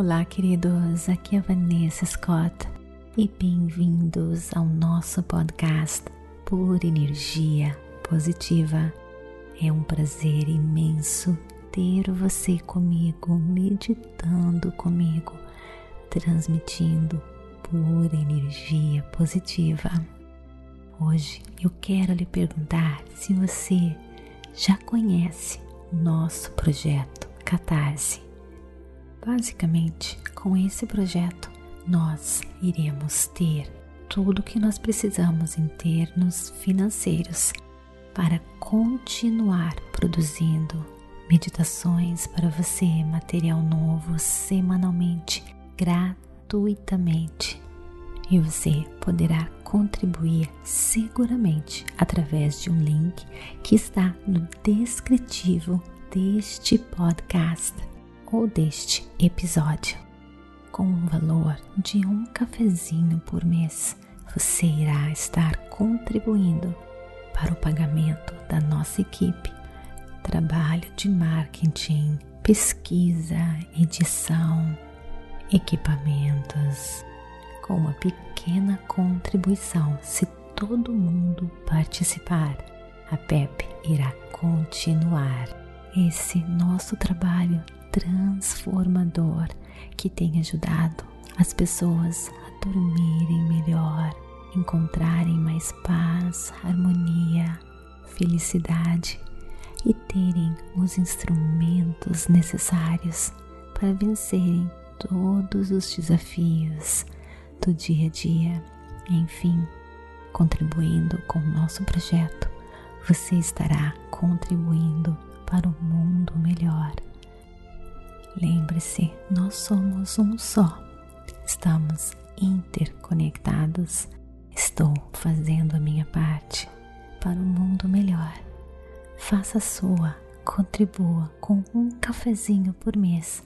Olá, queridos. Aqui é Vanessa Scott e bem-vindos ao nosso podcast Por Energia Positiva. É um prazer imenso ter você comigo, meditando comigo, transmitindo pura energia positiva. Hoje eu quero lhe perguntar se você já conhece o nosso projeto Catarse. Basicamente, com esse projeto, nós iremos ter tudo o que nós precisamos em termos financeiros para continuar produzindo meditações para você, material novo semanalmente, gratuitamente. E você poderá contribuir seguramente através de um link que está no descritivo deste podcast ou deste episódio. Com um valor de um cafezinho por mês, você irá estar contribuindo para o pagamento da nossa equipe, trabalho de marketing, pesquisa, edição, equipamentos. Com uma pequena contribuição, se todo mundo participar, a PEP irá continuar esse nosso trabalho transformador que tem ajudado as pessoas a dormirem melhor, encontrarem mais paz, harmonia, felicidade e terem os instrumentos necessários para vencerem todos os desafios do dia a dia. Enfim, contribuindo com o nosso projeto, você estará contribuindo para um mundo melhor. Lembre-se, nós somos um só. Estamos interconectados. Estou fazendo a minha parte para um mundo melhor. Faça a sua, contribua com um cafezinho por mês.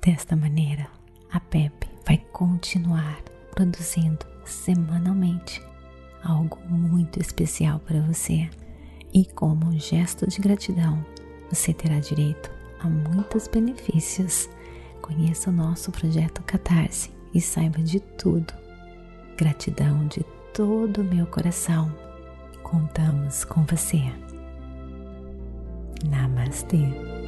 Desta maneira, a PEP vai continuar produzindo semanalmente algo muito especial para você. E como um gesto de gratidão, você terá direito a muitos benefícios. Conheça o nosso projeto Catarse e saiba de tudo. Gratidão de todo o meu coração. Contamos com você. Namastê.